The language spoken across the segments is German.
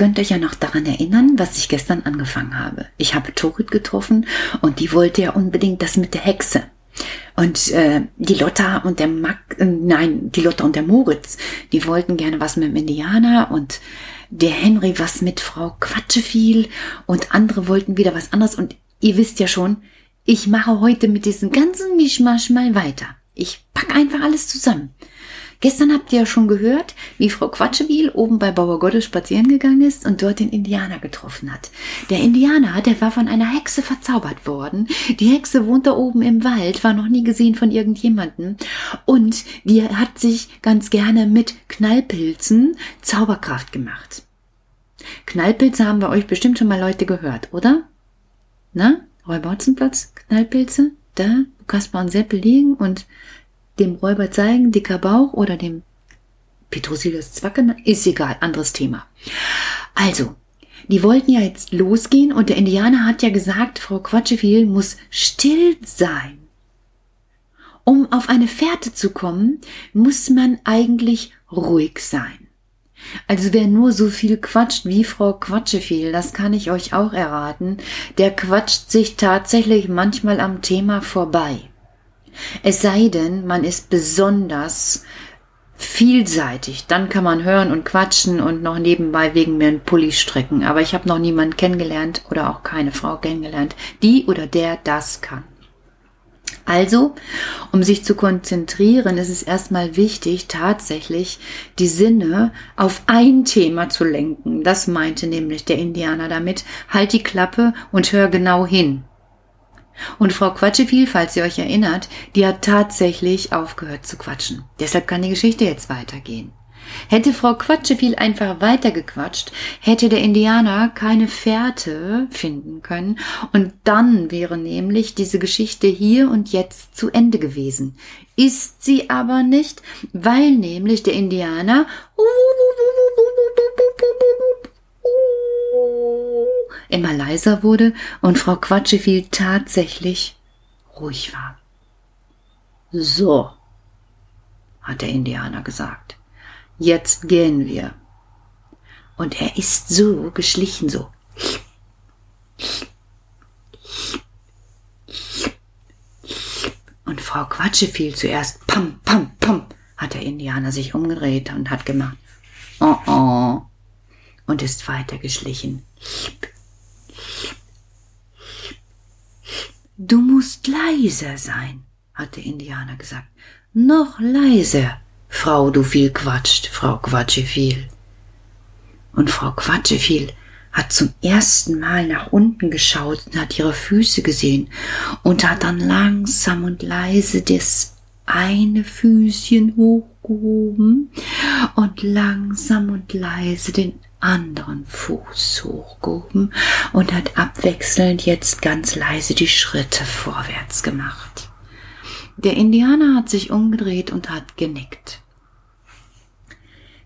könnt euch ja noch daran erinnern, was ich gestern angefangen habe. Ich habe Torit getroffen und die wollte ja unbedingt das mit der Hexe. Und äh, die Lotta und der Mac, äh, nein, die Lotta und der Moritz, die wollten gerne was mit dem Indianer und der Henry was mit Frau Quatscheviel und andere wollten wieder was anderes. Und ihr wisst ja schon, ich mache heute mit diesem ganzen Mischmasch mal weiter. Ich pack einfach alles zusammen. Gestern habt ihr ja schon gehört, wie Frau Quatschewiel oben bei Bauer Gottes spazieren gegangen ist und dort den Indianer getroffen hat. Der Indianer, der war von einer Hexe verzaubert worden. Die Hexe wohnt da oben im Wald, war noch nie gesehen von irgendjemandem. Und die hat sich ganz gerne mit Knallpilzen Zauberkraft gemacht. Knallpilze haben wir euch bestimmt schon mal Leute gehört, oder? Na? Räuberhotzenplatz, Knallpilze, da, wo Kaspar und Seppel liegen und dem Räuber zeigen, dicker Bauch oder dem Petrosilius Zwacke, ist egal, anderes Thema. Also, die wollten ja jetzt losgehen und der Indianer hat ja gesagt, Frau Quatscheviel muss still sein. Um auf eine Fährte zu kommen, muss man eigentlich ruhig sein. Also wer nur so viel quatscht wie Frau Quatscheviel, das kann ich euch auch erraten, der quatscht sich tatsächlich manchmal am Thema vorbei. Es sei denn, man ist besonders vielseitig. Dann kann man hören und quatschen und noch nebenbei wegen mir einen Pulli strecken. Aber ich habe noch niemanden kennengelernt oder auch keine Frau kennengelernt, die oder der das kann. Also, um sich zu konzentrieren, ist es erstmal wichtig, tatsächlich die Sinne auf ein Thema zu lenken. Das meinte nämlich der Indianer damit. Halt die Klappe und hör genau hin. Und Frau Quatscheviel, falls ihr euch erinnert, die hat tatsächlich aufgehört zu quatschen. Deshalb kann die Geschichte jetzt weitergehen. Hätte Frau Quatscheviel einfach weitergequatscht, hätte der Indianer keine Fährte finden können und dann wäre nämlich diese Geschichte hier und jetzt zu Ende gewesen. Ist sie aber nicht, weil nämlich der Indianer immer leiser wurde und Frau Quatscheviel tatsächlich ruhig war. So, hat der Indianer gesagt, jetzt gehen wir. Und er ist so geschlichen, so. Und Frau Quatscheviel zuerst, pam, pam, pam, hat der Indianer sich umgedreht und hat gemacht, oh, oh, und ist weitergeschlichen. Du musst leiser sein, hat der Indianer gesagt. Noch leiser, Frau, du viel quatscht, Frau Quatsche viel. Und Frau Quatsche viel hat zum ersten Mal nach unten geschaut und hat ihre Füße gesehen und hat dann langsam und leise das eine Füßchen hochgehoben und langsam und leise den anderen Fuß hochgehoben und hat abwechselnd jetzt ganz leise die Schritte vorwärts gemacht. Der Indianer hat sich umgedreht und hat genickt.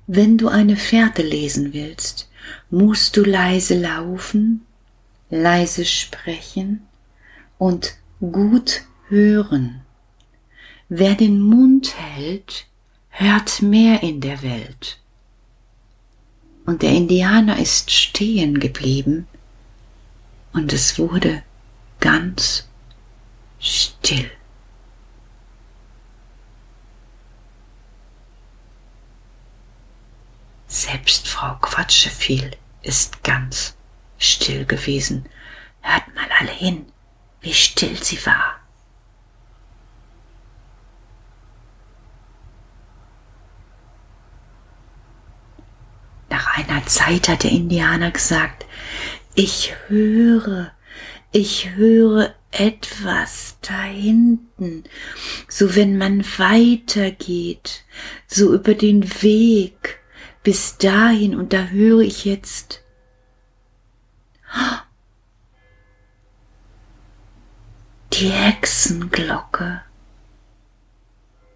Wenn du eine Fährte lesen willst, musst du leise laufen, leise sprechen und gut hören. Wer den Mund hält, hört mehr in der Welt und der Indianer ist stehen geblieben und es wurde ganz still. Selbst Frau Quatscheviel ist ganz still gewesen. Hört mal alle hin, wie still sie war. Nach einer Zeit hat der Indianer gesagt, ich höre, ich höre etwas da hinten, so wenn man weitergeht, so über den Weg bis dahin und da höre ich jetzt die Hexenglocke.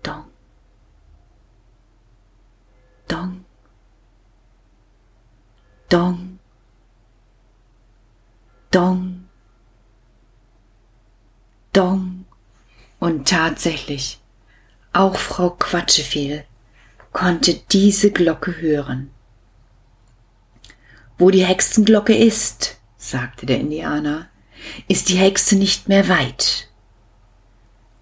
Dong, dong, Dong, Dong, Dong. Und tatsächlich, auch Frau Quatscheviel konnte diese Glocke hören. wo die Hexenglocke ist, sagte der Indianer, ist die Hexe nicht mehr weit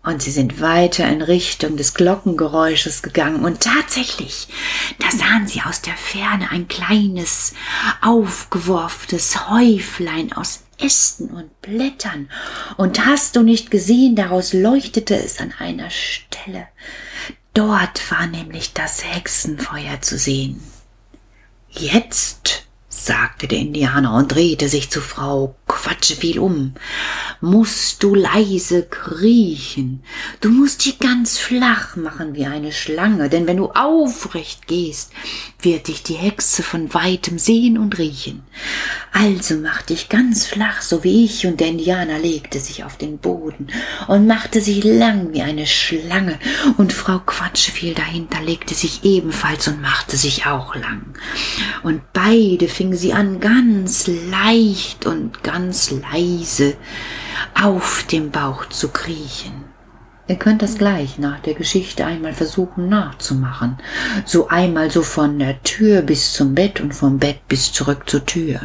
und sie sind weiter in Richtung des Glockengeräusches gegangen und tatsächlich, da sahen sie aus der Ferne ein kleines, aufgeworfenes Häuflein aus Ästen und Blättern. Und hast du nicht gesehen, daraus leuchtete es an einer Stelle. Dort war nämlich das Hexenfeuer zu sehen. Jetzt sagte der Indianer und drehte sich zu Frau Quatscheviel um. Musst du leise kriechen. Du musst dich ganz flach machen wie eine Schlange, denn wenn du aufrecht gehst, wird dich die Hexe von weitem sehen und riechen. Also mach dich ganz flach, so wie ich, und der Indianer legte sich auf den Boden und machte sich lang wie eine Schlange, und Frau Quatscheviel dahinter legte sich ebenfalls und machte sich auch lang. Und beide fingen sie an, ganz leicht und ganz leise auf dem Bauch zu kriechen. Ihr könnt das gleich nach der Geschichte einmal versuchen nachzumachen. So einmal so von der Tür bis zum Bett und vom Bett bis zurück zur Tür.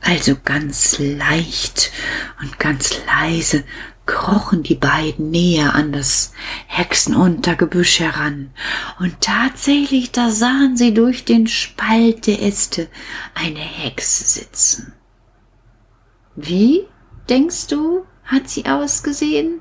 Also ganz leicht und ganz leise krochen die beiden näher an das Hexenuntergebüsch heran, und tatsächlich da sahen sie durch den Spalt der Äste eine Hexe sitzen. Wie, denkst du, hat sie ausgesehen?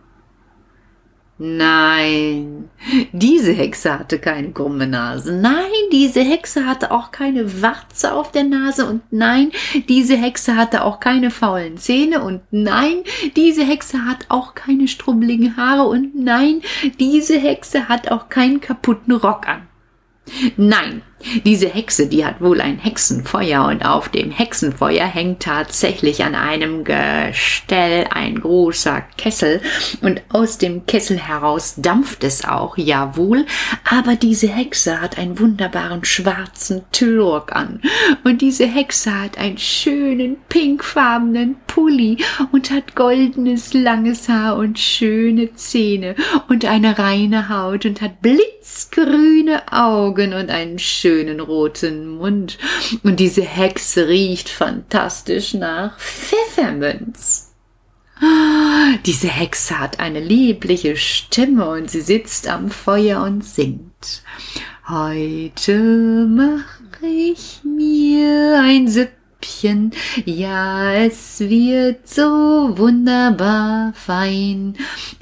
Nein, diese Hexe hatte keine krumme Nase. Nein, diese Hexe hatte auch keine Warze auf der Nase. Und nein, diese Hexe hatte auch keine faulen Zähne. Und nein, diese Hexe hat auch keine strubbeligen Haare. Und nein, diese Hexe hat auch keinen kaputten Rock an. Nein, diese Hexe, die hat wohl ein Hexenfeuer und auf dem Hexenfeuer hängt tatsächlich an einem Gestell ein großer Kessel und aus dem Kessel heraus dampft es auch, jawohl, aber diese Hexe hat einen wunderbaren schwarzen Tüllrock an. Und diese Hexe hat einen schönen pinkfarbenen Pulli und hat goldenes langes Haar und schöne Zähne und eine reine Haut und hat blitzgrüne Augen und einen schönen roten Mund. Und diese Hexe riecht fantastisch nach Pfefferminz. Diese Hexe hat eine liebliche Stimme und sie sitzt am Feuer und singt. Heute mach ich mir ein Süppchen, ja, es wird so wunderbar fein.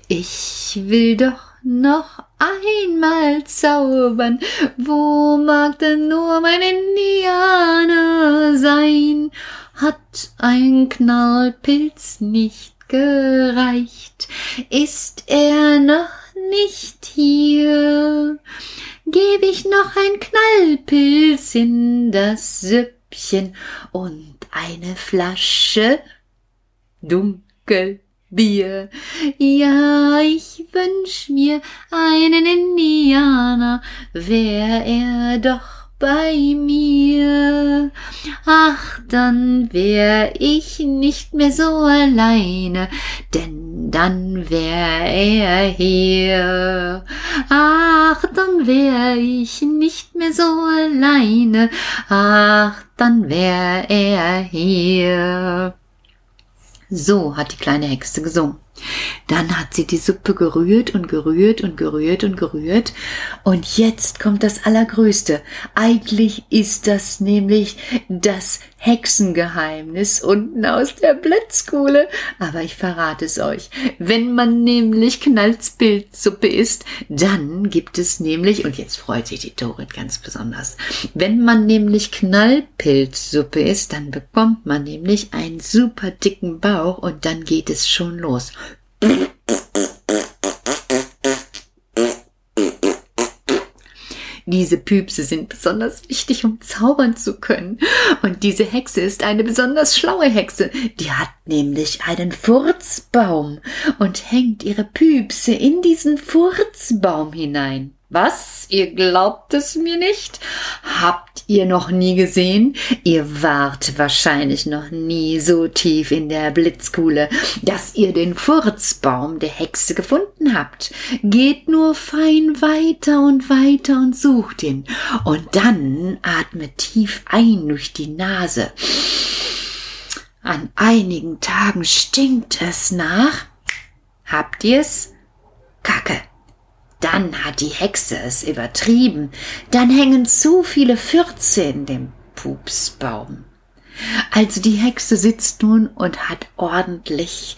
Ich will doch noch einmal zaubern, wo mag denn nur mein Indianer sein? Hat ein Knallpilz nicht gereicht, ist er noch nicht hier? Geb ich noch ein Knallpilz in das Süppchen und eine Flasche dunkel Bier. Ja, ich wünsch mir einen Indianer, wär er doch bei mir. Ach, dann wär ich nicht mehr so alleine, denn dann wär er hier. Ach, dann wär ich nicht mehr so alleine, ach, dann wär er hier. So hat die kleine Hexe gesungen. Dann hat sie die Suppe gerührt und gerührt und gerührt und gerührt. Und jetzt kommt das Allergrößte. Eigentlich ist das nämlich das Hexengeheimnis unten aus der Blitzkuhle. Aber ich verrate es euch. Wenn man nämlich Knalzpilzsuppe isst, dann gibt es nämlich, und jetzt freut sich die Dorit ganz besonders, wenn man nämlich Knallpilzsuppe isst, dann bekommt man nämlich einen super dicken Bauch und dann geht es schon los. Diese Püpse sind besonders wichtig, um zaubern zu können. Und diese Hexe ist eine besonders schlaue Hexe. Die hat nämlich einen Furzbaum und hängt ihre Püpse in diesen Furzbaum hinein. Was? Ihr glaubt es mir nicht? Habt ihr noch nie gesehen? Ihr wart wahrscheinlich noch nie so tief in der Blitzkuhle, dass ihr den Furzbaum der Hexe gefunden habt. Geht nur fein weiter und weiter und sucht ihn. Und dann atmet tief ein durch die Nase. An einigen Tagen stinkt es nach. Habt ihr's? Kacke. Dann hat die Hexe es übertrieben. Dann hängen zu viele Fürze in dem Pupsbaum. Also die Hexe sitzt nun und hat ordentlich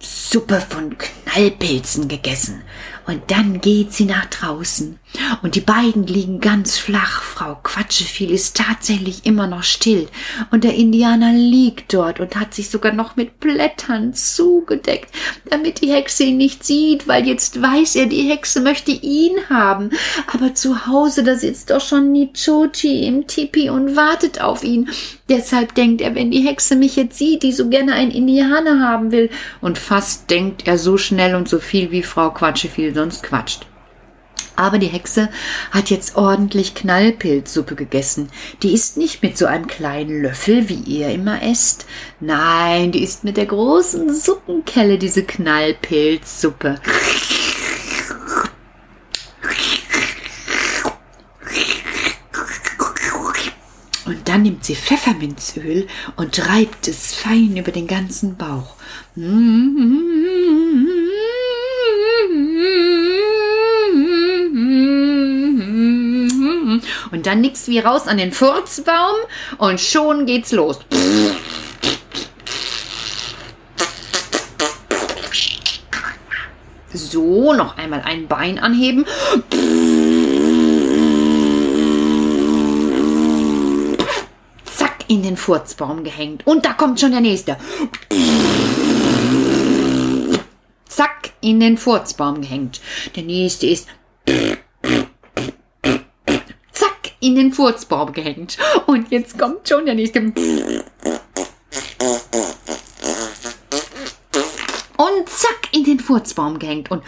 Suppe von Knallpilzen gegessen und dann geht sie nach draußen. Und die beiden liegen ganz flach. Frau Quatscheviel ist tatsächlich immer noch still. Und der Indianer liegt dort und hat sich sogar noch mit Blättern zugedeckt, damit die Hexe ihn nicht sieht, weil jetzt weiß er, die Hexe möchte ihn haben. Aber zu Hause, da sitzt doch schon Nichochi im Tipi und wartet auf ihn. Deshalb denkt er, wenn die Hexe mich jetzt sieht, die so gerne einen Indianer haben will. Und fast denkt er so schnell und so viel wie Frau Quatscheviel sonst quatscht. Aber die Hexe hat jetzt ordentlich Knallpilzsuppe gegessen. Die ist nicht mit so einem kleinen Löffel, wie ihr immer esst. Nein, die ist mit der großen Suppenkelle, diese Knallpilzsuppe. Und dann nimmt sie Pfefferminzöl und reibt es fein über den ganzen Bauch. Und dann nix wie raus an den Furzbaum und schon geht's los. So, noch einmal ein Bein anheben. Zack, in den Furzbaum gehängt. Und da kommt schon der nächste. Zack, in den Furzbaum gehängt. Der nächste ist in den Furzbaum gehängt. Und jetzt kommt schon der nächste. Und zack, in den Furzbaum gehängt. Und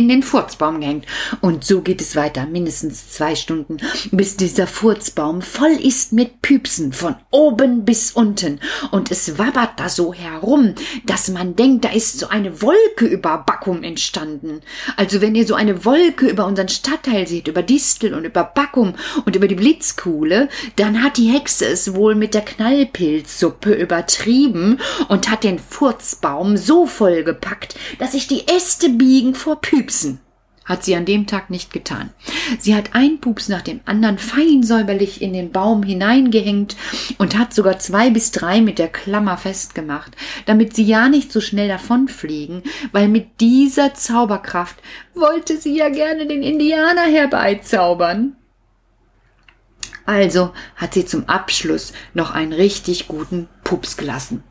in den Furzbaum gehängt. Und so geht es weiter, mindestens zwei Stunden, bis dieser Furzbaum voll ist mit Püpsen von oben bis unten. Und es wabbert da so herum, dass man denkt, da ist so eine Wolke über Backum entstanden. Also wenn ihr so eine Wolke über unseren Stadtteil seht, über Distel und über Backum und über die Blitzkuhle, dann hat die Hexe es wohl mit der Knallpilzsuppe übertrieben und hat den Furzbaum so vollgepackt, dass sich die Äste biegen vor Püpsen. Pupsen hat sie an dem Tag nicht getan. Sie hat ein Pups nach dem anderen fein säuberlich in den Baum hineingehängt und hat sogar zwei bis drei mit der Klammer festgemacht, damit sie ja nicht so schnell davonfliegen, weil mit dieser Zauberkraft wollte sie ja gerne den Indianer herbeizaubern. Also hat sie zum Abschluss noch einen richtig guten Pups gelassen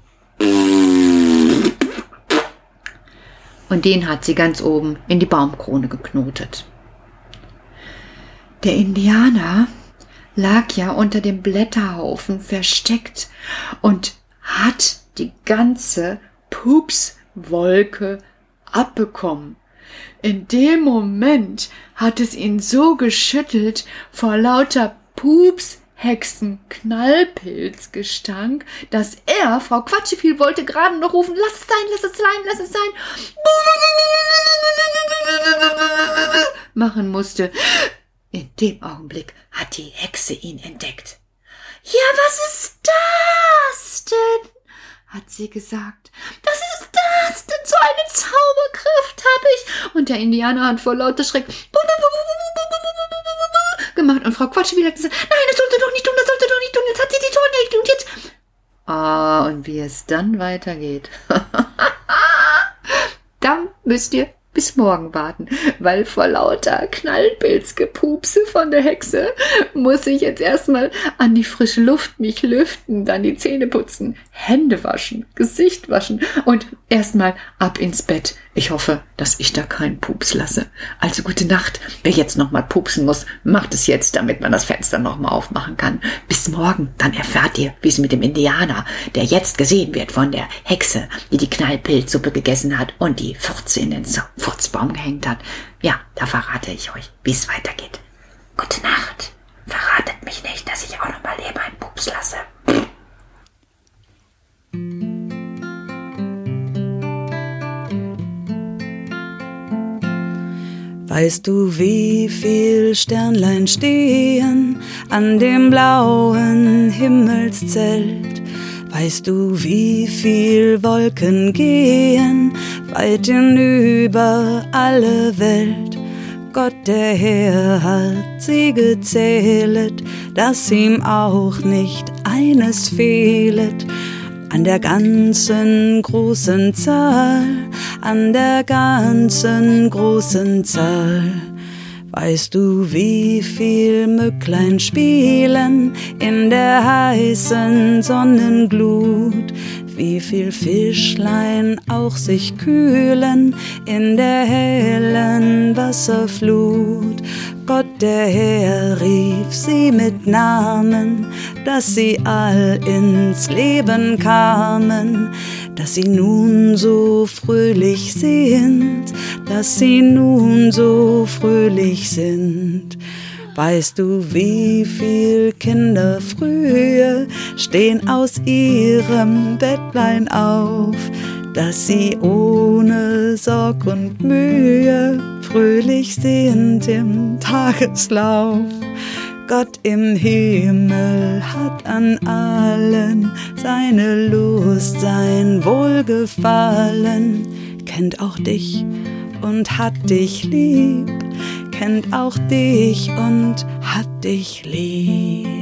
und den hat sie ganz oben in die Baumkrone geknotet. Der Indianer lag ja unter dem Blätterhaufen versteckt und hat die ganze Pupswolke abbekommen. In dem Moment hat es ihn so geschüttelt vor lauter Pups Hexen Knallpilzgestank, dass er, Frau Quatscheviel, wollte gerade noch rufen, lass es sein, lass es sein, lass es sein, machen musste. In dem Augenblick hat die Hexe ihn entdeckt. Ja, was ist das denn? hat sie gesagt. Was ist das denn? So eine Zauberkraft habe ich. Und der Indianer hat vor lauter Schreck gemacht. Und Frau Quatschewiel hat gesagt, nein, das sollte doch nicht tun, das sollte doch nicht tun. Jetzt hat sie die nicht. Und jetzt... Ah, und wie es dann weitergeht. dann müsst ihr bis morgen warten, weil vor lauter Knallpilzgepupse von der Hexe muss ich jetzt erstmal an die frische Luft mich lüften, dann die Zähne putzen, Hände waschen, Gesicht waschen und erstmal ab ins Bett. Ich hoffe, dass ich da keinen Pups lasse. Also gute Nacht. Wer jetzt nochmal pupsen muss, macht es jetzt, damit man das Fenster nochmal aufmachen kann. Bis morgen, dann erfahrt ihr, wie es mit dem Indianer, der jetzt gesehen wird von der Hexe, die die Knallpilzsuppe gegessen hat und die Furze in den Furzbaum gehängt hat. Ja, da verrate ich euch, wie es weitergeht. Gute Nacht. Verratet mich nicht, dass ich auch noch mal eben einen Pups lasse. Weißt du, wie viel Sternlein stehen an dem blauen Himmelszelt? Weißt du, wie viel Wolken gehen weit hinüber alle Welt? Gott der Herr hat sie gezählet, dass ihm auch nicht eines fehlet an der ganzen großen Zahl, an der ganzen großen Zahl. Weißt du, wie viel Mücklein spielen in der heißen Sonnenglut? Wie viel Fischlein auch sich kühlen in der hellen Wasserflut? Gott der Herr rief sie mit Namen, dass sie all ins Leben kamen, dass sie nun so fröhlich sind, dass sie nun so fröhlich sind. Weißt du, wie viel Kinder früher stehen aus ihrem Bettlein auf, dass sie ohne Sorg und Mühe fröhlich sind im Tageslauf. Gott im Himmel hat an allen seine Lust, sein Wohlgefallen, kennt auch dich und hat dich lieb, kennt auch dich und hat dich lieb.